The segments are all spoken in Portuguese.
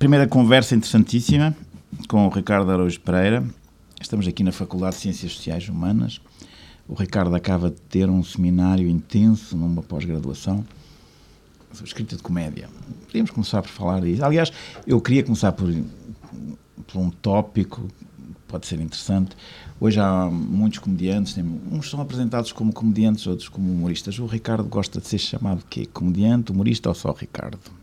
primeira conversa interessantíssima com o Ricardo Araújo Pereira. Estamos aqui na Faculdade de Ciências Sociais Humanas. O Ricardo acaba de ter um seminário intenso numa pós-graduação sobre escrita de comédia. Podíamos começar por falar disso. Aliás, eu queria começar por, por um tópico pode ser interessante. Hoje há muitos comediantes, uns são apresentados como comediantes, outros como humoristas. O Ricardo gosta de ser chamado que comediante, humorista ou só Ricardo?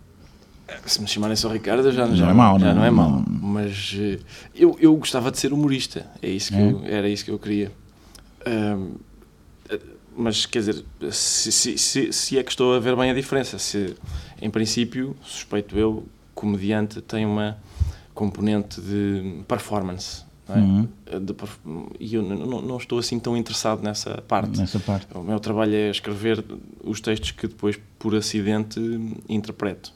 Se me chamarem só Ricardo, já, já, já, é mau, já não, é mau. Mas uh, eu, eu gostava de ser humorista, é isso que é? Eu, era isso que eu queria. Uh, mas quer dizer, se, se, se, se, é que estou a ver bem a diferença, se em princípio, suspeito eu, comediante tem uma componente de performance. Não é? uhum. de, e eu não, não, estou assim tão interessado nessa parte. Nessa parte. O meu trabalho é escrever os textos que depois, por acidente, interpreto.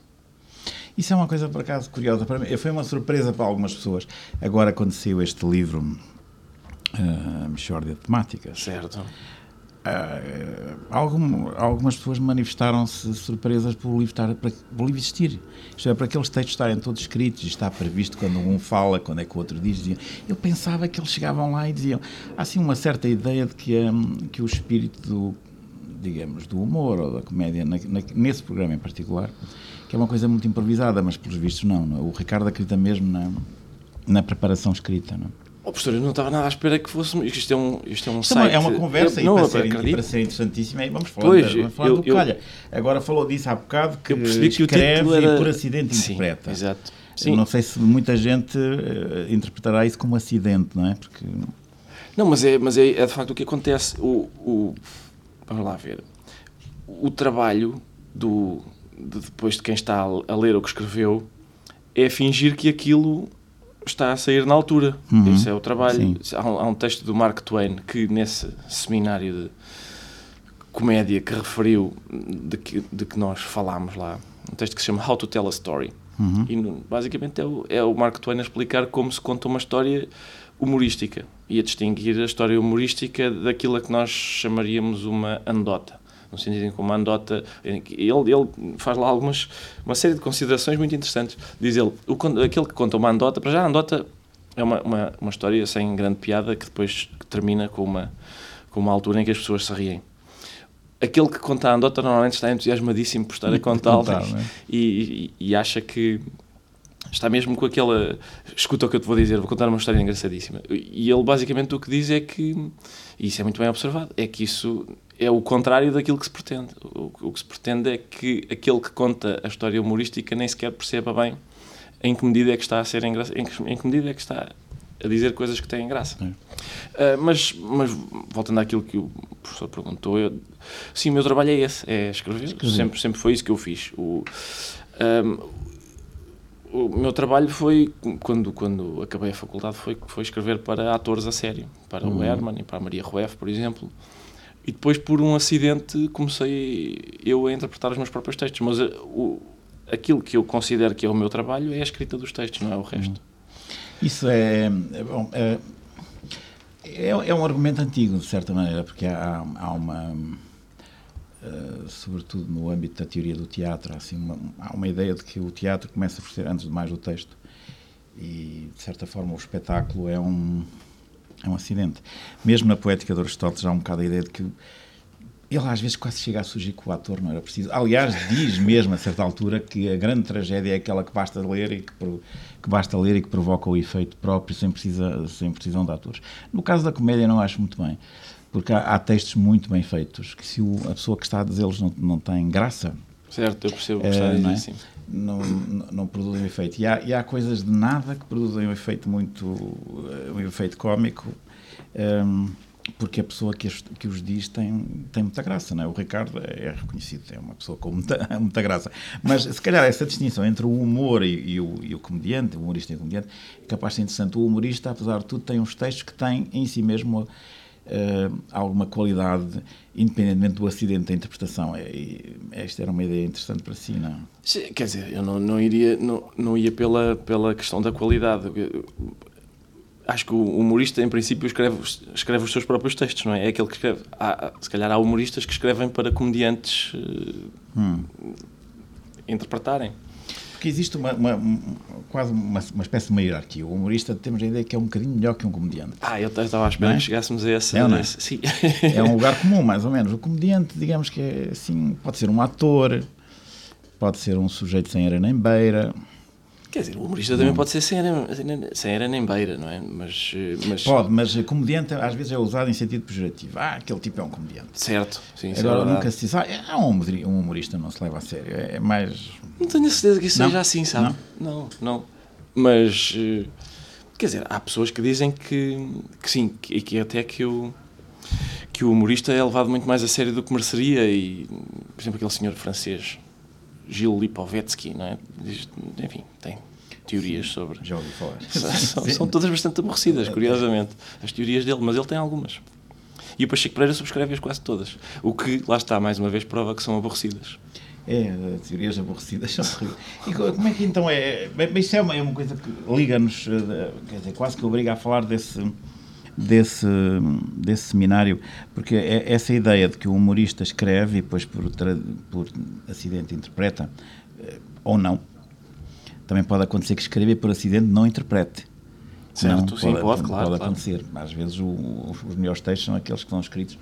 Isso é uma coisa, por acaso, curiosa para mim. Foi uma surpresa para algumas pessoas. Agora, quando saiu este livro, uh, de Temáticas. Certo. Uh, algum, algumas pessoas manifestaram-se surpresas por o livro, estar, para, o livro existir. Isto é, para aqueles textos estarem todos escritos e está previsto quando um fala, quando é que o outro diz. Diziam. Eu pensava que eles chegavam lá e diziam. Há assim uma certa ideia de que, um, que o espírito do, digamos, do humor ou da comédia, na, na, nesse programa em particular, que é uma coisa muito improvisada, mas pelos vistos não. não. É? O Ricardo acredita mesmo na, na preparação escrita. Não? É? Oh, professor, eu não estava nada à espera que fosse. Isto é um, isto é um Também site. É uma conversa eu, e, não, para ser, e para ser interessantíssima. Vamos falar, pois, vamos falar eu, do. Olha, agora falou disso há bocado que, eu percebi que escreve era... e por acidente Sim, interpreta. Exato. Sim. Eu não sei se muita gente uh, interpretará isso como acidente, não é? Porque... Não, mas é, mas é, é de facto o que acontece. O, o, vamos lá ver. O trabalho do, de, depois de quem está a ler o que escreveu é fingir que aquilo está a sair na altura. Uhum. Esse é o trabalho. Há um, há um, texto do Mark Twain que, nesse seminário de comédia que referiu, de que, de que nós falámos lá, um texto que se chama How to Tell a Story. Uhum. E basicamente é o, é o Mark Twain a explicar como se conta uma história humorística e a distinguir a história humorística daquilo a que nós chamaríamos uma anedota no sentido em que uma andota. Ele, ele faz lá algumas. uma série de considerações muito interessantes. Diz ele: o, aquele que conta uma andota, para já a andota é uma, uma, uma história sem grande piada que depois termina com uma, com uma altura em que as pessoas se riem aquele que conta a andota normalmente está entusiasmadíssimo por estar a contá-la é? e, e, e, acha que está mesmo com aquela escuta o que eu te vou dizer, vou contar uma história engraçadíssima e ele basicamente o que diz é que e isso é muito bem observado, é que isso é o contrário daquilo que se pretende. O, o, que se pretende é que aquele que conta a história humorística nem sequer perceba bem em que medida é que está a ser engraçado, em, em que, medida é que está a dizer coisas que têm graça. É. Uh, mas, mas, voltando àquilo que o professor perguntou, eu, sim, o meu trabalho é esse, é escrever. escrever. Sempre, sempre foi isso que eu fiz. O, um, o meu trabalho foi, quando, quando acabei a faculdade, foi, foi escrever para atores a sério, para uhum. o Herman e para a Maria Rueff, por exemplo. E depois, por um acidente, comecei eu a interpretar os meus próprios textos. Mas eh, o, aquilo que eu considero que é o meu trabalho é a escrita dos textos, não é o resto. Isso é, é bom. É, é, é, um argumento antigo, de certa maneira, porque há, há uma. Uh, sobretudo no âmbito da teoria do teatro, há, assim, uma, há uma ideia de que o teatro começa por ser, antes de mais, o texto. E, de certa forma, o espetáculo é um é um acidente. Mesmo na poética de Aristóteles há um bocado a ideia de que ele às vezes quase chega a surgir que o ator não era preciso. Aliás, diz mesmo a certa altura que a grande tragédia é aquela que basta ler e que, que basta ler e que provoca o efeito próprio sem, precisa, sem precisão de atores. No caso da comédia não acho muito bem, porque há, há textos muito bem feitos que se o, a pessoa que está a dizê-los não, não tem graça... Certo, eu percebo o que está a dizer, é? sim não, não produzem efeito. E há, e há coisas de nada que produzem um efeito muito. um efeito cómico. Um, porque a pessoa que os, que os diz tem, tem muita graça, não é? O Ricardo é reconhecido, é uma pessoa com muita, muita graça. Mas, se calhar, essa distinção entre o humor e, e, o, e o comediante, o humorista e o comediante, é capaz de ser interessante. O humorista, apesar de tudo, tem uns textos que têm em si mesmo uh, alguma qualidade, independentemente do acidente da interpretação. É, esta era uma ideia interessante para si, não? Sim, quer dizer, eu não, não, iria, não, não ia pela, pela questão da qualidade. Acho que o humorista, em princípio, escreve, escreve os seus próprios textos, não é? É aquele que escreve. Há, se calhar há humoristas que escrevem para comediantes uh, hum. interpretarem. Porque existe uma, uma- um- quase uma, uma espécie de uma hierarquia. O humorista temos a ideia que é um bocadinho melhor que um comediante. Ah, eu estava à espera é? que chegássemos a essa. É não é? esse- sim. É um lugar comum, mais ou menos. O comediante, digamos que é assim, pode ser um ator, pode ser um sujeito sem era nem beira, Quer dizer, o humorista também pode ser sem era, sem era nem beira, não é? Mas, eh, mas pode, mas comediante às vezes é usado em sentido pejorativo. Ah, aquele tipo é um comediante. certo, sim, é Agora nunca se diz, ah, é um humori- um humorista, não se leva a sério. É mais. Não tenho a certeza que isso Não? seja assim, sabe? Não, não. Mas, eh, quer dizer, há pessoas que dizem que, que sim, que, que até que o, que o humorista é levado muito mais a sério do que mereceria. E, por exemplo, aquele senhor francês, Gilles Lipovetsky, não é? Enfim, tem teorias sobre. Já ouvi falar. São, são todas bastante aborrecidas, curiosamente, as teorias dele, mas ele tem algumas. E o Pacheco Pereira subscreve-as quase todas. O que, lá está, mais uma vez, prova que são aborrecidas. É, teorias aborrecidas são terríveis. E co- como é que então é? Mas isso é uma, é uma coisa que liga-nos, eh, quer dizer, quase que obriga a falar desse, desse, desse seminário, porque é essa ideia de que o humorista escreve e depois por, por acidente interpreta, eh, ou não. Também pode acontecer que escreva e por acidente não interprete. Certo, Não, sim, pode, claro, Pode claro. acontecer. Às vezes o- os, melhores textos são aqueles que são escritos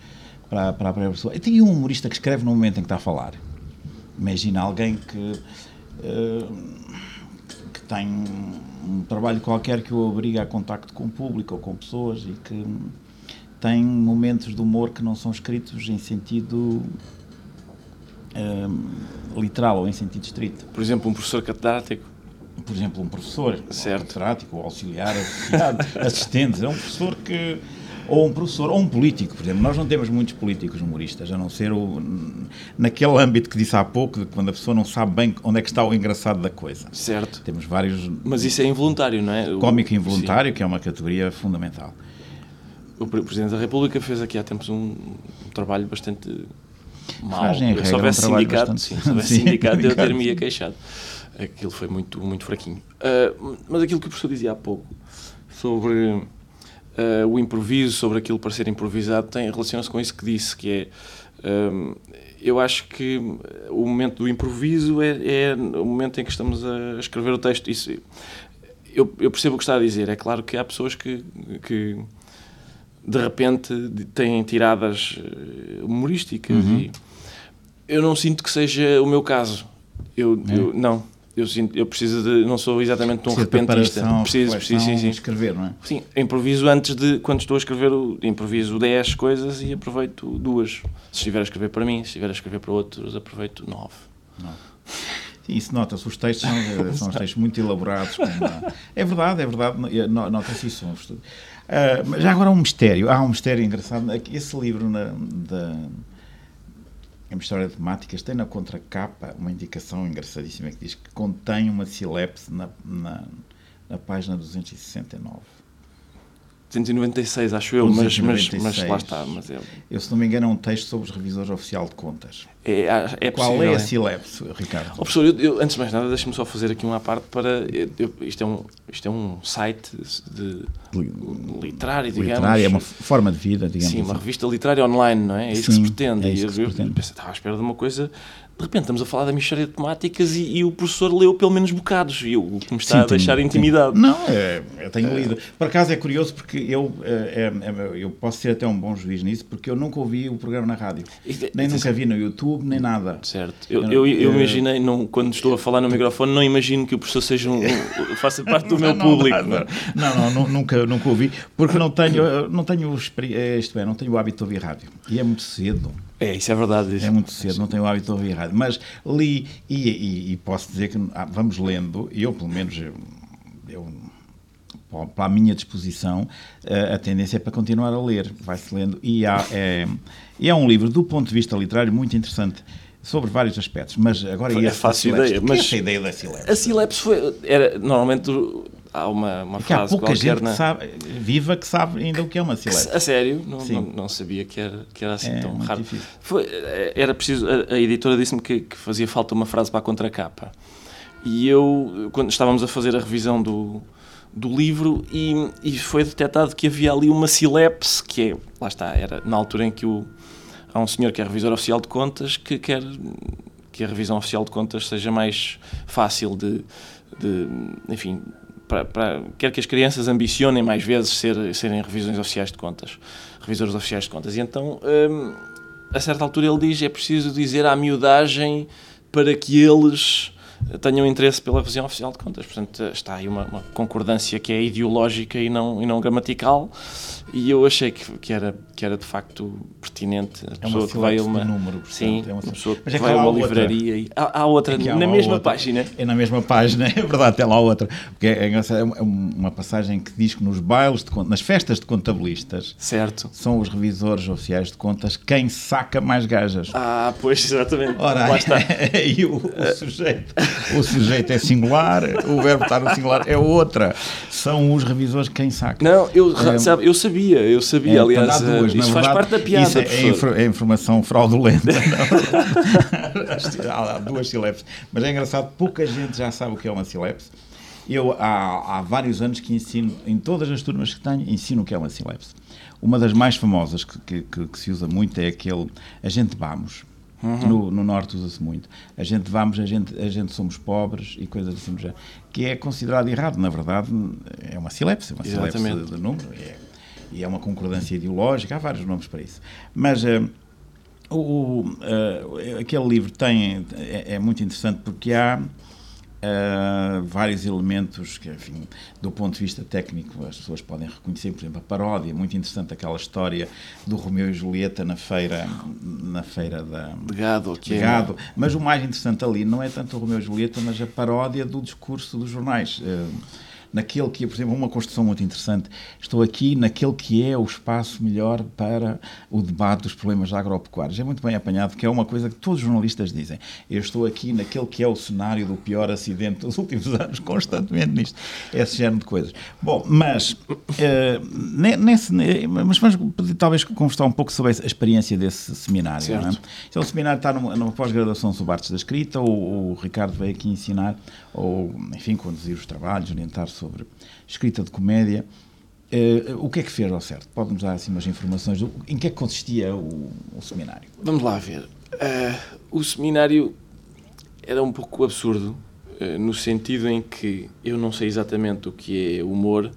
para, para a própria pessoa. E tem um humorista que escreve no momento em que está a falar. Imagina alguém que, que tem um trabalho qualquer que o obriga a contacto com o público ou com pessoas e que tem momentos de humor que não são escritos em sentido eh, literal ou em sentido estrito. Por exemplo, um professor catedrático. Por exemplo, um professor, Certo. um catedrático, ou auxiliar, associado, assistente, é um professor que ou um professor, ou um político, por exemplo. Nós não temos muitos políticos humoristas, a não ser o, naquele âmbito que disse há pouco, de quando a pessoa não sabe bem onde é que está o engraçado da coisa. Certo. Temos vários. Mas isso é involuntário, não é? O- Cómico involuntário, que é uma categoria fundamental. Sim. O Pre- Presidente da República fez aqui há tempos um, trabalho bastante regra, se houvesse um sindicato, bastante- sim, se houvesse Sim, sindicato, eu sindicato. ter-me-ia queixado. Aquilo foi muito, muito fraquinho. Ah, mas aquilo que o professor dizia há pouco sobre ah, o improviso, sobre aquilo para ser improvisado, tem relaciona-se com isso que disse, que é ah, eu acho que o momento do improviso é, é o momento em que estamos a escrever o texto. Isso, eu, eu percebo o que está a dizer. É claro que há pessoas que, que de repente têm tiradas eh, humorísticas Uhum. e eu não sinto que seja o meu caso. Eu, É? eu- não, eu sinto, eu preciso de, não sou exatamente um repentista. Preciso, preciso, sim, sim. escrever, não é? Sim, improviso antes de, quando estou a escrever, improviso 10 coisas e aproveito duas. Se estiver a escrever para mim, se estiver a escrever para outros, aproveito 9. Sim, isso nota-se. Os textos são, eh, são os textos muito elaborados. com uma- É verdade, é verdade. no- Nota-se isso. mas já agora um mistério. Há um mistério engraçado. É Esse livro na, da a História de Temáticas tem na contracapa uma indicação engraçadíssima que diz que contém uma silepse na, na, na página 269. 296, acho eu, mas, mas, mas 296. lá está. Mas é, Eu, se não me engano, é um texto sobre os revisores oficial de contas. é, é Qual possível, é a é. silepse, Ricardo? Ó, professor, eu, eu- antes de mais nada, deixe-me só fazer aqui uma parte para. eu- eu- isto, é um, isto é um site de, literário, digamos. Literária, é uma forma de vida, digamos Sim, uma assim. revista literária online, não é? É isso que Sim, se pretende. é isso que se eu, pretende. eu pensei, estava à espera de uma coisa. De repente estamos a falar da Michória de Temáticas e, e o professor leu pelo menos bocados. E eu, o que me está Sim, a deixar tenho- intimidado. tenho- Não, é, eu tenho lido. Por acaso é curioso porque eu, é, é, é, eu posso ter até um bom juiz nisso porque eu nunca ouvi o programa na rádio. É- Nem é- nunca vi no YouTube, nem nada. Certo. Eu, Eu- eu, imaginei, não, quando estou a falar no microfone, não imagino que o professor seja um, faça parte do meu Não, não, público. Não, não, nu- nunca, nunca ouvi, porque não tenho, não tenho, eh, isto é, não tenho o hábito de ouvir rádio. E é muito cedo. É, isso é verdade. É muito cedo, não tenho o hábito de ouvir rádio. Mas li, e, e- e posso dizer que ah, vamos lendo, e eu pelo menos, eu, eu, para- a minha disposição, eh, a tendência é para continuar a ler, vai-se lendo. E, há, é, é um livro, do ponto de vista literário, muito interessante, sobre vários aspectos. Mas agora É fácil ideia, mas- essa ideia da Silepse? A Silepse foi. Era, normalmente há uma, uma Que há frase pouca qualquer gente na. que sabe, viva que sabe ainda o que é uma Silepse. A sério, não, não, não sabia que era, que era assim É tão raro. Foi, era preciso, a, a editora disse-me que, que fazia falta uma frase para a contracapa. E eu, quando estávamos a fazer a revisão do, do livro, e, e foi detectado que havia ali uma silepse, que é, lá está, era na altura em que o, há um senhor que é revisor oficial de contas que quer, que a revisão oficial de contas seja mais fácil de, de enfim, para, para, quer que as crianças ambicionem mais vezes ser, serem revisões oficiais de contas, revisores oficiais de contas. E então, hum, a certa altura, ele diz: é preciso dizer à miudagem para que eles tenham interesse pela revisão oficial de contas. Portanto, está aí uma, uma, concordância que é ideológica e não, e não gramatical, e eu achei que, que, era, que era de facto pertinente. A é pessoa que vai a uma. Número, portanto, sim, é uma, pessoa que é vai a uma livraria e. Há, há outra, é na mesma outra. página. É na mesma página, é verdade, tem lá outra. Porque é, é, é uma passagem que diz que nos bailes, de, nas festas de contabilistas, certo. são os revisores oficiais de contas quem saca mais gajas. Ah, pois, exatamente. Ora, lá está. e o, o sujeito o sujeito é singular, o verbo estar no singular é outra. São os revisores quem saca. Não, eu, é, sabe, eu sabia, eu sabia, é, aliás, duas, isso faz parte da piada. Isso é, é, é informação fraudulenta. há duas silepes. Mas é engraçado, pouca gente já sabe o que é uma silepse. Eu há, há vários anos que ensino, em todas as turmas que tenho, ensino o que é uma silepse. Uma das mais famosas que, que, que, se usa muito é aquele a gente vamos. Uhum. No, no, Norte usa-se muito. A gente vamos, a gente, a gente somos pobres e coisas assim já. Que é considerado errado. Na verdade, é uma silepse, uma silepse de, de número. E é, e é, uma concordância ideológica. Há vários nomes para isso. Mas. Uh, o, uh, aquele livro tem, é, é muito interessante porque há Uh, vários elementos que, enfim, do ponto de vista técnico, as pessoas podem reconhecer, por exemplo, a paródia, muito interessante aquela história do Romeu e Julieta na feira, na feira da, de gado, de gado. Mas o mais interessante ali não é tanto o Romeu e Julieta, mas a paródia do discurso dos jornais. Uh, naquele que é, por exemplo, uma construção muito interessante. Estou aqui naquele que é o espaço melhor para o debate dos problemas agropecuários. É muito bem apanhado, que é uma coisa que todos os jornalistas dizem. Eu estou aqui naquele que é o cenário do pior acidente dos últimos anos, constantemente nisto. Esse género de coisas. Bom, mas, uh, nesse, mas vamos talvez conversar um pouco sobre a experiência desse seminário. Certo. Não é? Então, o seminário está numa, numa pós-graduação sobre artes da escrita, o, o Ricardo veio aqui ensinar, ou, enfim, conduzir os trabalhos, orientar sobre escrita de comédia. Uh, o que é que fez ao certo? Pode-nos dar assim umas informações do, em que é que consistia o, o seminário? Vamos lá ver. Uh, o seminário era um pouco absurdo, uh, no sentido em que eu não sei exatamente o que é humor,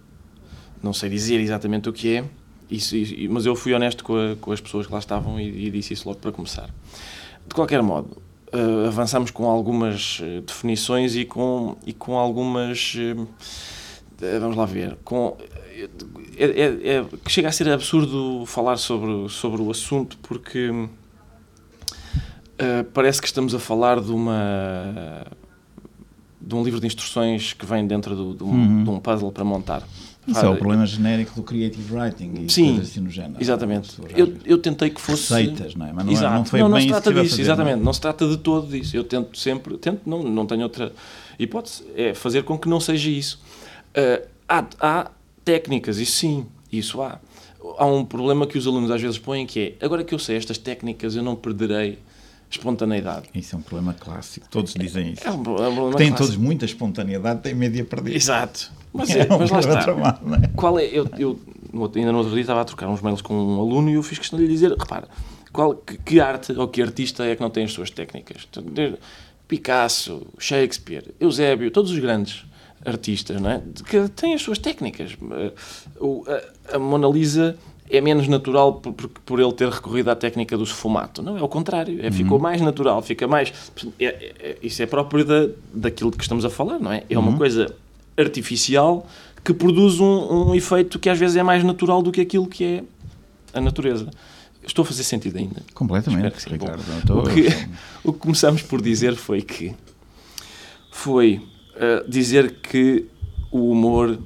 não sei dizer exatamente o que é, isso, isso, mas eu fui honesto com, a, com, as pessoas que lá estavam e, e, disse isso logo para começar. De qualquer modo, uh, avançamos com algumas definições e com, e com algumas eh, vamos lá ver, com, é, é, é, que chega a ser absurdo falar sobre, sobre o assunto porque uh, parece que estamos a falar de uma de um livro de instruções que vem dentro do, de, um, uhum. de um puzzle para montar. Isso é o problema genérico do creative writing e Sim, coisas assim no género. Exatamente. Eu, eu tentei que fosse. Receitas, não é? Mas não, é- Exato. não foi não, não se trata disso, fazer, exatamente. Não, não, se trata de todo disso. Eu tento sempre, tento, não, não tenho outra hipótese, é fazer com que não seja isso. Uh, há, há técnicas, isso sim, isso há. Há um problema que os alunos às vezes põem que é, agora que eu sei estas técnicas, eu não perderei espontaneidade. Isso é um problema clássico, todos dizem isso. É um, é problema Têm todos muita espontaneidade, têm medo de a perder. Exato. Mas, é, é um mas lá está. Tramado, é? Qual é, eu, eu ainda no outro dia estava a trocar uns mails com um aluno e eu fiz questão de lhe dizer, repara, qual, que, que arte ou que artista é que não tem as suas técnicas? Picasso, Shakespeare, Eusébio, todos os grandes artistas, não é? que têm as suas técnicas. A Mona Lisa é menos natural por, por, por, ele ter recorrido à técnica do esfumato. Não, é o contrário. É, ficou uhum. mais natural, fica mais... É, é, isso é próprio da, daquilo de que estamos a falar, não é? É uma uhum. coisa artificial que produz um, um efeito que às vezes é mais natural do que aquilo que é a natureza. Estou a fazer sentido ainda. Completamente, Ricardo. Bom, o, que, o que começamos por dizer foi que foi uh, dizer que o humor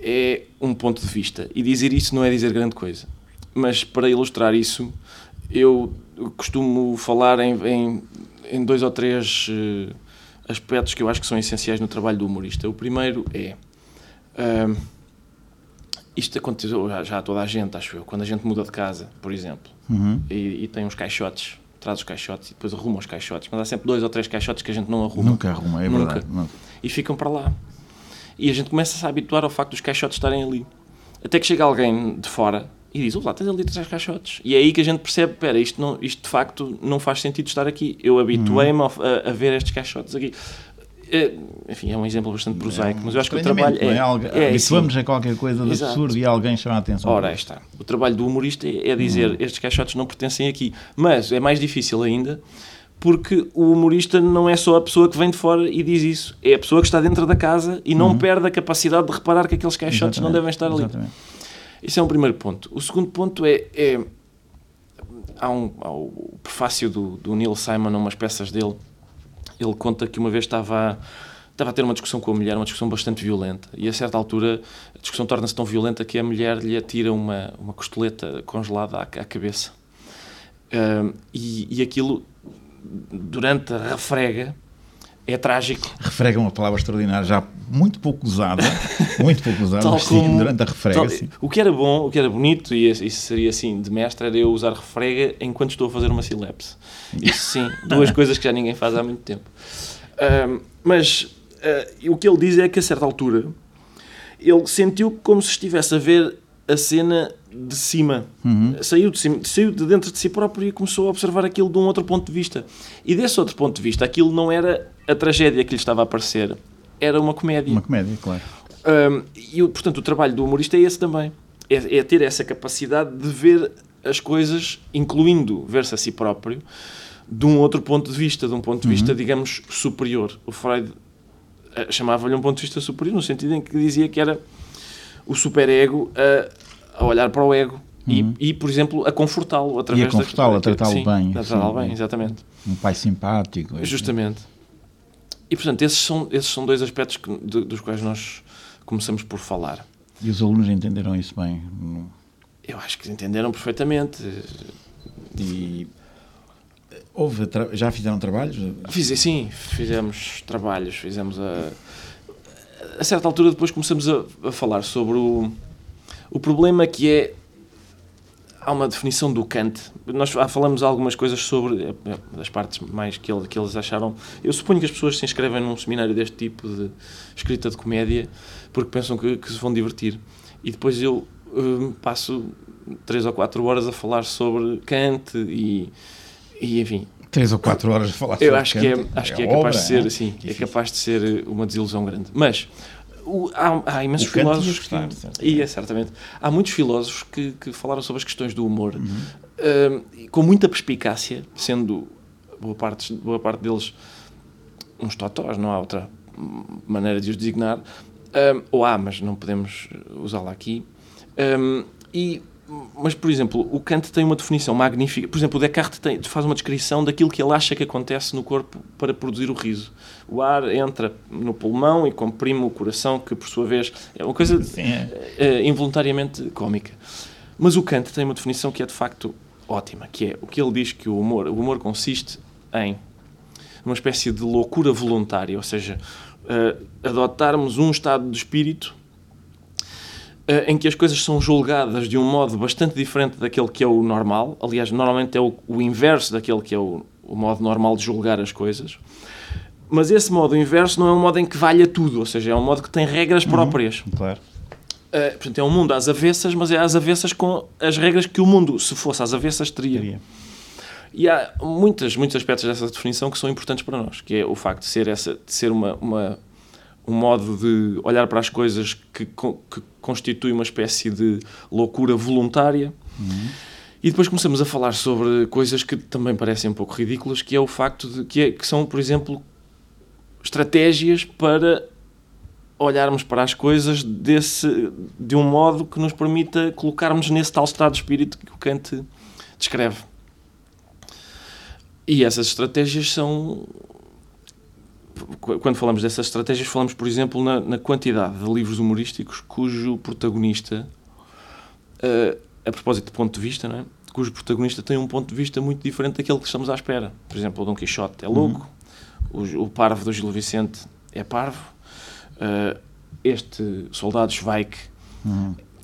é um ponto de vista. E dizer isso não é dizer grande coisa. Mas para ilustrar isso, eu costumo falar em, em, em dois ou três uh, aspectos que eu acho que são essenciais no trabalho do humorista. O primeiro é. Uh, isto aconteceu já, já a toda a gente, acho eu. Quando a gente muda de casa, por exemplo, uhum. e, e tem uns caixotes traz os caixotes e depois arruma os caixotes. Mas há sempre dois ou três caixotes que a gente não arruma. Nunca arruma, é Nunca. verdade. E ficam para lá. E a gente começa -se a habituar ao facto dos caixotes estarem ali. Até que chega alguém de fora e diz, lá, tens ali três caixotes. E é aí que a gente percebe, espera, isto, não, isto de facto não faz sentido estar aqui. Eu habituei-me a, a ver estes caixotes aqui. É, enfim, é um exemplo bastante prosaico, É um mas eu acho que o trabalho é. é algo- é Habituamos a qualquer coisa de Exato. absurdo e alguém chama a atenção. Ora, está. O trabalho do humorista é é dizer Uhum. estes caixotes não pertencem aqui. Mas é mais difícil ainda porque o humorista não é só a pessoa que vem de fora e diz isso. É a pessoa que está dentro da casa e não perde a capacidade de reparar que aqueles caixotes não Uhum. Exatamente, devem estar ali. Exatamente. Isso é um primeiro ponto. O segundo ponto é. é há, um, há o prefácio do, do Neil Simon, a umas peças dele. Ele conta que uma vez estava a, estava a ter uma discussão com a mulher, uma discussão bastante violenta. E a certa altura a discussão torna-se tão violenta que a mulher lhe atira uma, uma costeleta congelada à, à cabeça. E, e aquilo, durante a refrega, é trágico. Refrega uma palavra extraordinária, já muito pouco usada, muito pouco usada, Tal mas sim, como- durante a refrega, Tal- sim. O que era bom, o que era bonito, e isso seria assim de mestre, era eu usar refrega enquanto estou a fazer uma silepse. Isso sim, duas coisas que já ninguém faz há muito tempo. Ahm, mas ah, o que ele diz é que a certa altura ele sentiu como se estivesse a ver a cena de cima. Saiu, de cima, saiu de dentro de si próprio e começou a observar aquilo de um outro ponto de vista. E desse outro ponto de vista, aquilo não era a tragédia que lhe estava a aparecer, era uma comédia. Uma comédia, claro. Um, e, o- portanto, o trabalho do humorista é esse também. É, é ter essa capacidade de ver as coisas, incluindo ver-se a si próprio, de um outro ponto de vista, de um ponto de vista, digamos, superior. O Freud eh, chamava-lhe um ponto de vista superior, no sentido em que dizia que era o superego a, a olhar para o ego e, e, por exemplo, a confortá-lo através da- confortá-lo, a tratá-lo bem, A tratá-lo bem, exatamente. Um pai simpático. Justamente. E, portanto, esses são, esses são dois aspectos que- de- dos quais nós começamos por falar. E os alunos entenderam isso bem. Eu acho que entenderam perfeitamente. E houve, tra- já fizeram trabalhos? Fiz, sim, fizemos trabalhos, fizemos a... A certa altura depois começamos a, a falar sobre o, o problema que é... Há uma definição do Kant. Nós falamos algumas coisas sobre eh, as partes mais que, ele- que eles acharam. Eu suponho que as pessoas se inscrevem num seminário deste tipo de escrita de comédia porque pensam que, que se vão divertir. E depois eu hum, passo três ou quatro horas a falar sobre Kant e, e enfim, Três ou quatro horas a falar eu sobre acho que é, Kant. acho que é obra, capaz de ser, é? assim, é capaz de ser uma desilusão grande. Mas o- há, há imensos filósofos que, certamente. ia, certamente. Há muitos filósofos que, que falaram sobre as questões do humor Uhum. hum, e com muita perspicácia, sendo boa parte, boa parte deles uns totós, não há outra maneira de os designar. Hum, ou há, mas não podemos usá-la aqui. Hum, e, mas, por exemplo, o Kant tem uma definição magnífica. Por exemplo, o Descartes tem- faz uma descrição daquilo que ele acha que acontece no corpo para produzir o riso. O ar entra no pulmão e comprime o coração, que por sua vez é uma coisa é. eh, involuntariamente cómica. Mas o Kant tem uma definição que é de facto ótima, que é o que ele diz que o humor, o humor consiste em uma espécie de loucura voluntária, ou seja, eh, adotarmos um estado de espírito eh, em que as coisas são julgadas de um modo bastante diferente daquele que é o normal. Aliás, normalmente é o, o inverso daquele que é o, o modo normal de julgar as coisas. Mas esse modo inverso não é um modo em que valha tudo, ou seja, é um modo que tem regras próprias. Claro. Uh, portanto, é um mundo às avessas, mas é às avessas com as regras que o mundo, se fosse às avessas, teria. Teria. E há muitas, muitos aspectos dessa definição que são importantes para nós, que é o facto de ser, essa, de ser uma, uma- um modo de olhar para as coisas que, que constitui uma espécie de loucura voluntária. E depois começamos a falar sobre coisas que também parecem um pouco ridículas, que é o facto de que, é- que são, por exemplo, estratégias para olharmos para as coisas desse, de um modo que nos permita colocarmos nesse tal estado de espírito que o Kant descreve. E essas estratégias são. Qu- Quando falamos dessas estratégias, falamos, por exemplo, na, na quantidade de livros humorísticos cujo protagonista, eh, a propósito de ponto de vista, não é? cujo protagonista tem um ponto de vista muito diferente daquele que estamos à espera. Por exemplo, o Dom Quixote é louco, o, o parvo do Gil Vicente é parvo, eh, este soldado Schweik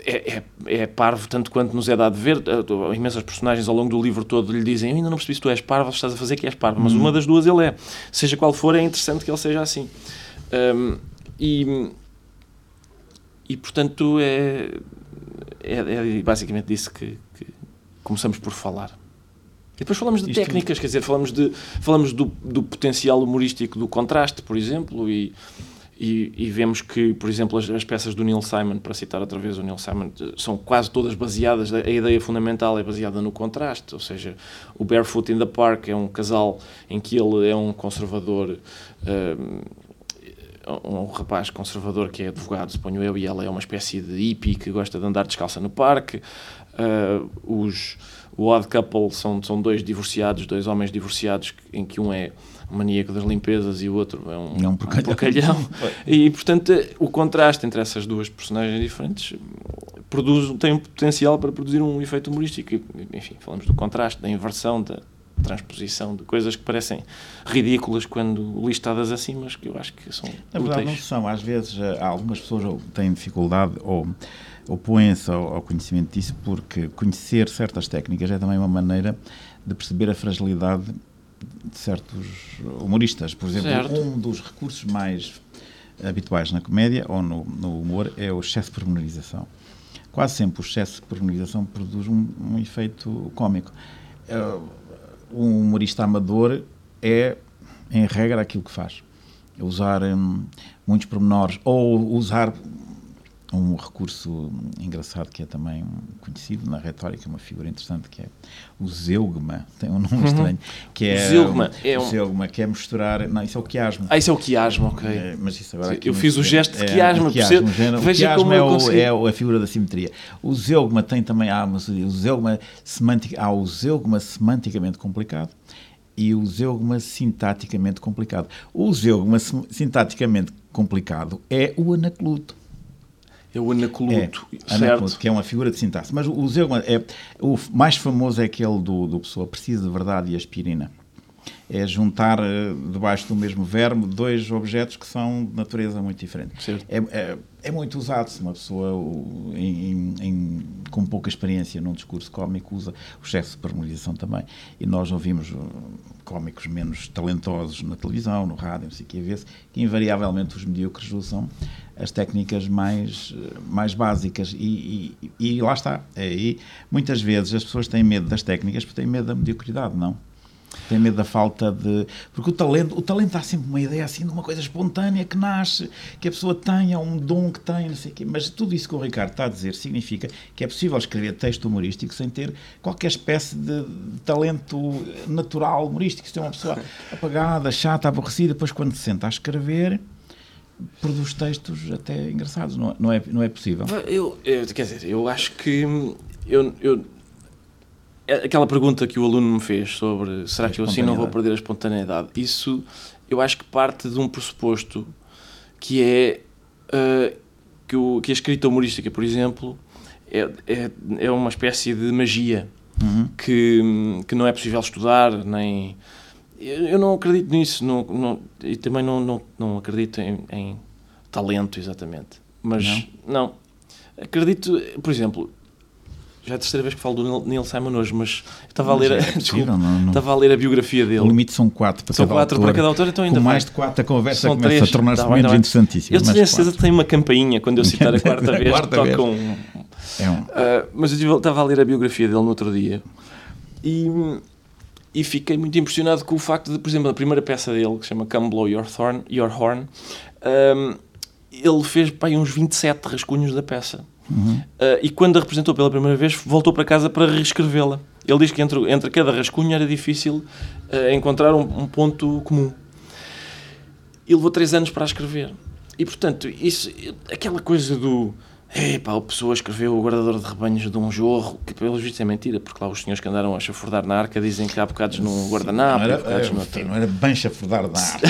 é, é, é parvo tanto quanto nos é dado ver. Uh, imensas personagens ao longo do livro todo lhe dizem: Eu ainda não percebi se tu és parvo estás a fazer que és parvo, mas uma das duas ele é. Seja qual for, é interessante que ele seja assim. Um, e, e portanto, é, é, é basicamente disso que, que, começamos por falar. E depois falamos de Isto técnicas, quer dizer, falamos, de, falamos do, do potencial humorístico do contraste, por exemplo, e, e, e, vemos que, por exemplo, as, as, peças do Neil Simon, para citar outra vez o Neil Simon, são quase todas baseadas, a ideia fundamental é baseada no contraste, ou seja, o Barefoot in the Park é um casal em que ele é um conservador, um, um rapaz conservador que é advogado, suponho eu, e ela é uma espécie de hippie que gosta de andar descalça no parque. Uh, os, o Odd Couple são, são dois divorciados, dois homens divorciados, em que um é maníaco das limpezas e o outro é um, é um porcalhão. Um porcalhão. e, portanto, o contraste entre essas duas personagens diferentes produz, tem um potencial para produzir um efeito humorístico. Enfim, falamos do contraste, da inversão, da transposição, de coisas que parecem ridículas quando listadas assim, mas que eu acho que são Na verdade, úteis. não são. Às vezes, eh, algumas pessoas têm dificuldade ou opõem-se ao, ao conhecimento disso porque conhecer certas técnicas é também uma maneira de perceber a fragilidade de certos humoristas. Por exemplo, certo. um dos recursos mais habituais na comédia ou no, no, humor é o excesso de pormenorização. Quase sempre o excesso de pormenorização produz um, um efeito cómico. Uh, um humorista amador é, em regra, aquilo que faz. É usar um, muitos pormenores ou usar um recurso engraçado que é também conhecido na retórica, uma figura interessante que é o zeugma, tem um nome uhum. estranho, que é o zeugma, é um... zeugma, que é misturar, não, isso é o quiasmo. Ah, isso é o quiasmo, ok. É, mas isso agora eu fiz o gesto de quiasmo, é, quiasmo, género, veja como é, o, é a figura da simetria. O zeugma tem também, há o zeugma semântico, há o zeugma semanticamente complicado, e o zeugma sintaticamente complicado. O zeugma sintaticamente complicado é o anacluto. É o anacoluto, é, anacoluto que é uma figura de sintaxe. Mas o é, o mais famoso é aquele do, do Pessoa, precisa de verdade e aspirina. É juntar uh, debaixo do mesmo verbo dois objetos que são de natureza muito diferente. É, é, é, muito usado se uma pessoa em, em, com pouca experiência num discurso cómico usa o excesso de parmelização também. E nós ouvimos uh, cómicos menos talentosos na televisão, no rádio, não sei o que, vê-se que invariavelmente os medíocres usam as técnicas mais, mais básicas e, e, e lá está. É, e muitas vezes as pessoas têm medo das técnicas porque têm medo da mediocridade, não? Têm medo da falta de. Porque o talento, o talento há sempre uma ideia assim de uma coisa espontânea que nasce, que a pessoa tenha um dom que tem, não sei o quê. Mas tudo isso que o Ricardo está a dizer significa que é possível escrever texto humorístico sem ter qualquer espécie de talento natural humorístico. Se é uma pessoa apagada, chata, aborrecida, depois quando se senta a escrever produz textos até engraçados, não, não, é, não é possível? Eu, eu, quer dizer, eu acho que eu, eu, é aquela pergunta que o aluno me fez sobre será que eu assim não vou perder a espontaneidade, isso eu acho que parte de um pressuposto que é uh, que, o, que a escrita humorística, por exemplo, é, é, é uma espécie de magia uhum. que, que não é possível estudar, nem eu não acredito nisso não, não, e também não, não, não acredito em, em talento exatamente. Mas não. não. Acredito, por exemplo, já é a terceira vez que falo do Neil Simon hoje, mas estava a ler, é desculpa, não, não. estava a ler a biografia dele. O limite são quatro para são cada quatro autor. para cada autor, então ainda Com mais de quatro a conversa são começa três. a tornar-se menos tá interessantíssima. Eu tenho a certeza que tem uma campainha quando eu citar a quarta vez, quarta toca vez. um... É um... Uh, mas eu estava a ler a biografia dele no outro dia e e fiquei muito impressionado com o facto de, por exemplo, a primeira peça dele, que se chama Come Blow Your, Thorn, Your Horn, um, ele fez pá, uns 27 rascunhos da peça. Uhum. Uh, e quando a representou pela primeira vez, voltou para casa para reescrevê-la. Ele diz que entre, entre cada rascunho era difícil uh, encontrar um, um, ponto comum. E levou três anos para a escrever. E, portanto, isso, aquela coisa do Epá, a pessoa escreveu o guardador de rebanhos de um jorro, que pelos vistos é mentira, porque lá os senhores que andaram a chafurdar na arca dizem que há bocados num guardanapo não era, bocados é, não era bem chafurdar na arca,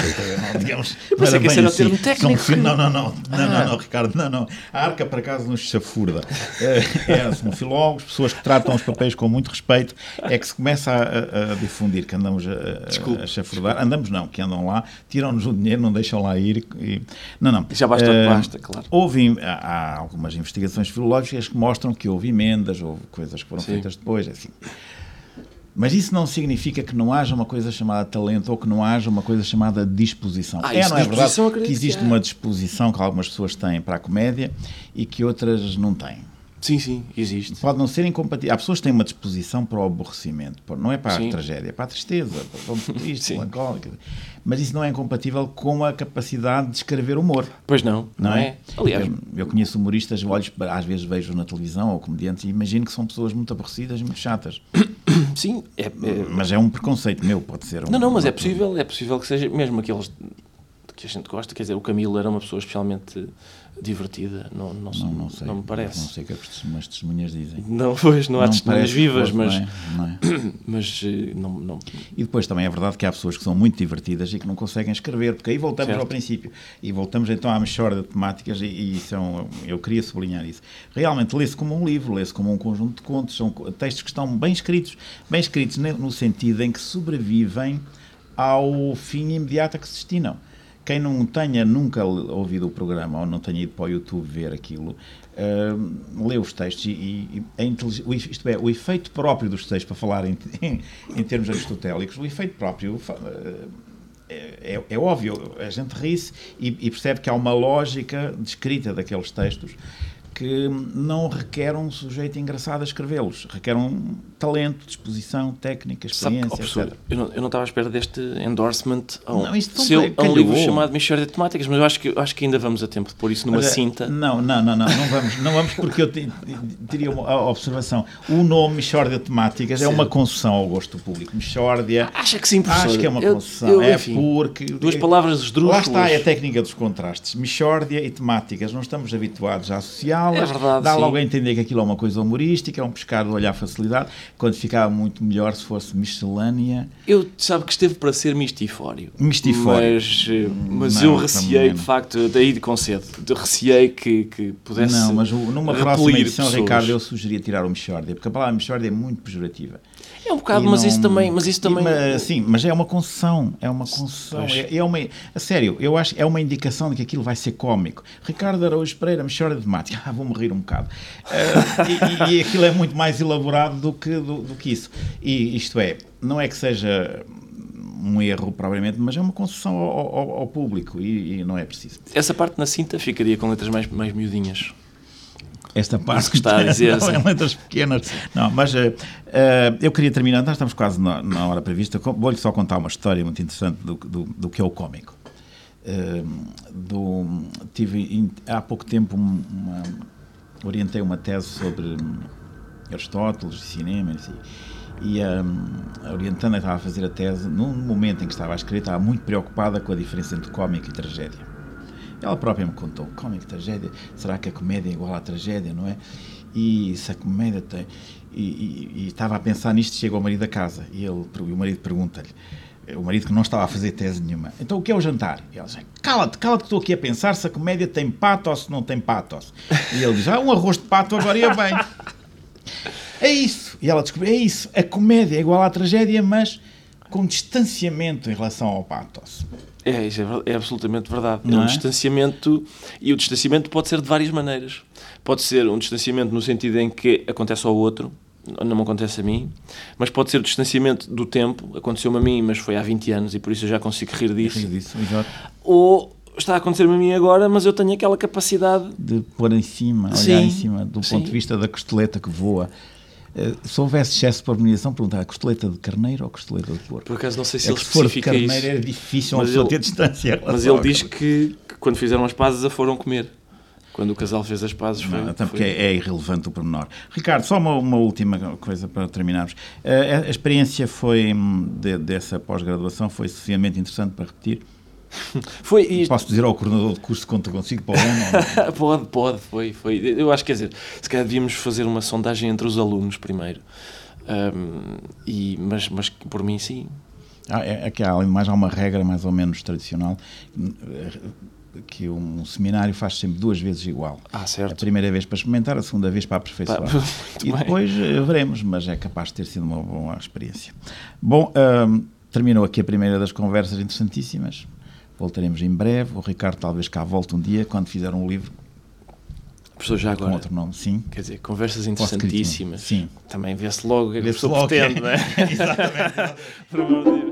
não, digamos. Não era que esse era o termo assim. técnico. São, não, não, não, não, ah. não, não, Ricardo, não, não. A arca, por acaso, nos chafurda. É, é, são filólogos, pessoas que tratam os papéis com muito respeito, é que se começa a, difundir que andamos a, chafurdar. Andamos não, que andam lá, tiram-nos o dinheiro, não deixam lá ir. Não, não. Já basta, uh, basta, claro. Houve, há, há investigações filológicas lógicas que mostram que houve emendas, houve coisas que foram Sim. feitas depois, assim. Mas isso não significa que não haja uma coisa chamada talento ou que não haja uma coisa chamada disposição. Ah, é, não é verdade que existe uma disposição que algumas pessoas têm para a comédia e que outras não têm. Sim, sim, existe. Pode não ser incompatível. Há pessoas que têm uma disposição para o aborrecimento. Não é para Sim. a tragédia, é para a tristeza, para o triste, melancólico. Mas isso não é incompatível com a capacidade de escrever humor. Pois não, não, Não é? é? Aliás, Eu, eu conheço humoristas, olhos, às vezes vejo na televisão ou comediantes e imagino que são pessoas muito aborrecidas e muito chatas. sim, é, é- Mas é um preconceito meu, pode ser. um- Não, não, mas é uma- possível, é possível que seja mesmo aqueles que a gente gosta. Quer dizer, o Camilo era uma pessoa especialmente divertida, não, não, Não, não sei. não me parece. Não sei o que as testemunhas- as testemunhas dizem. Não, pois, não há testemunhas parece vivas, mas, não é? Não é? mas eh, não, não, E depois também é verdade que há pessoas que são muito divertidas e que não conseguem escrever, porque aí voltamos Certo. ao princípio. E voltamos então à mexórdia de temáticas e, e é um- eu queria sublinhar isso. Realmente lê-se como um livro, lê-se como um conjunto de contos, são textos que estão bem escritos, bem escritos no sentido em que sobrevivem ao fim imediato a que se destinam. Quem não tenha nunca ouvido o programa ou não tenha ido para o YouTube ver aquilo, hum, lê os textos e, e- e a o, isto é, o efeito próprio dos textos, para falar em, em, em termos aristotélicos, o efeito próprio fa- é, é- é óbvio, a gente ri-se e, e percebe que há uma lógica de escrita daqueles textos que não requer um sujeito engraçado a escrevê-los, requer um talento, disposição, técnica, Sabe, experiência, professor, etc. eu não, eu não estava à espera deste endorsement a um, Não, isto seu, a um livro chamado Michórdia de Temáticas, mas eu acho que, eu acho que ainda vamos a tempo de pôr isso numa eh, cinta. Não, não, não, não, não vamos, não vamos porque eu te- teria uma a observação. O nome Michórdia Temáticas é Sim. uma concessão ao gosto do público. Michórdia, Acha que sim, professor? acho que é uma Eu- concessão. eu, é enfim, porque... Duas palavras Lá esdrúxulas. está é a técnica dos contrastes. Michórdia e temáticas. Não estamos habituados a É verdade, Dá sim. logo a entender que aquilo é uma coisa humorística, é um pescar de olhar facilidade, quando ficava muito melhor se fosse miscelânea. Eu sabe que esteve para ser mistifório. Mistifório. Mas, eh, mas Não, eu receei, de facto, daí de concedo, de receei que, que pudesse. Não, mas numa próxima edição, pessoas. Ricardo, eu sugeria tirar o Michórdia, porque a palavra Michórdia é muito pejorativa. É um bocado, E mas não- isso também. Mas isso e- também mas, sim, mas é uma concessão, é uma concessão. É, é uma, a sério, eu acho que é uma indicação de que aquilo vai ser cómico. Ricardo Araújo Pereira, Michórdia de Mate, ah, vou-me rir um bocado. Ah, e, e aquilo é muito mais elaborado do que, do, do que isso. E isto é, não é que seja um erro propriamente, mas é uma concessão ao, ao- ao público e, e não é preciso. essa parte na cinta ficaria com letras mais, mais miudinhas. Esta parte que está a dizer, não, em letras pequenas. Não, mas eh, eu queria terminar, nós estamos quase na, na hora prevista. Vou-lhe só contar uma história muito interessante do, do, do que é o cómico. Do, tive há pouco tempo um- uma, orientei uma tese sobre hum, Aristóteles, cinema, assim. E hum, a orientanda estava a fazer a tese, num momento em que estava a escrever, estava muito preocupada com a diferença entre cómico e tragédia. Ela própria me contou, cómico, tragédia, será que a comédia é igual à tragédia, não é? E se a comédia tem... E, e- e estava a pensar nisto, chega o marido a casa e, ele, e o marido pergunta-lhe, o marido que não estava a fazer tese nenhuma, então o que é o jantar? E ela diz, cala-te, cala-te que estou aqui a pensar se a comédia tem pato ou se não tem patos. E ele diz, ah, um arroz de pato agora ia bem. É isso. E ela descobriu, é isso, a comédia é igual à tragédia, mas com distanciamento em relação ao patos. É, isso é, é absolutamente verdade. Não é um é? distanciamento, e o distanciamento pode ser de várias maneiras. Pode ser um distanciamento no sentido em que acontece ao outro, não me acontece a mim, mas pode ser o distanciamento do tempo, aconteceu-me a mim, mas foi há 20 anos e por isso eu já consigo rir disso. Rio disso, exato. Ou está a acontecer-me a mim agora, mas eu tenho aquela capacidade. de pôr em cima, olhar Sim, em cima, do sim. ponto de vista da costeleta que voa. Eh, se houvesse excesso de pormenorização, perguntar costeleta de carneiro ou costeleta de porco? Por acaso não sei se É ele se for de carneiro isso. é difícil Mas ele- ter distância. Mas ele diz que, que quando fizeram as pazes a foram comer. Quando o casal fez as pazes foi. Não, até foi- porque é, é irrelevante o pormenor. Ricardo, só uma, uma última coisa para terminarmos. Eh, a, experiência foi hum, de- dessa pós-graduação foi suficientemente interessante para repetir. Foi isto. Posso dizer ao coordenador de curso quanto consigo para o ano? pode, pode, foi, foi. Eu acho que, quer dizer, se calhar devíamos fazer uma sondagem entre os alunos primeiro. Ahm, e, mas, mas por mim, sim. Ah, é, é que além de mais, há uma regra mais ou menos tradicional que um seminário faz sempre duas vezes igual. Ah, A certo. primeira vez para experimentar, a segunda vez para aperfeiçoar. Pá, e bem. depois eh, veremos, mas é capaz de ter sido uma boa experiência. Bom, terminou aqui a primeira das conversas interessantíssimas. Voltaremos em breve. O Ricardo talvez cá volte um dia quando fizer um livro Professor, já com agora. outro nome. Sim. Quer dizer, conversas interessantíssimas. Sim. Também vê-se logo o que a pessoa logo. pretende, não é? Exatamente. Por amor de Deus.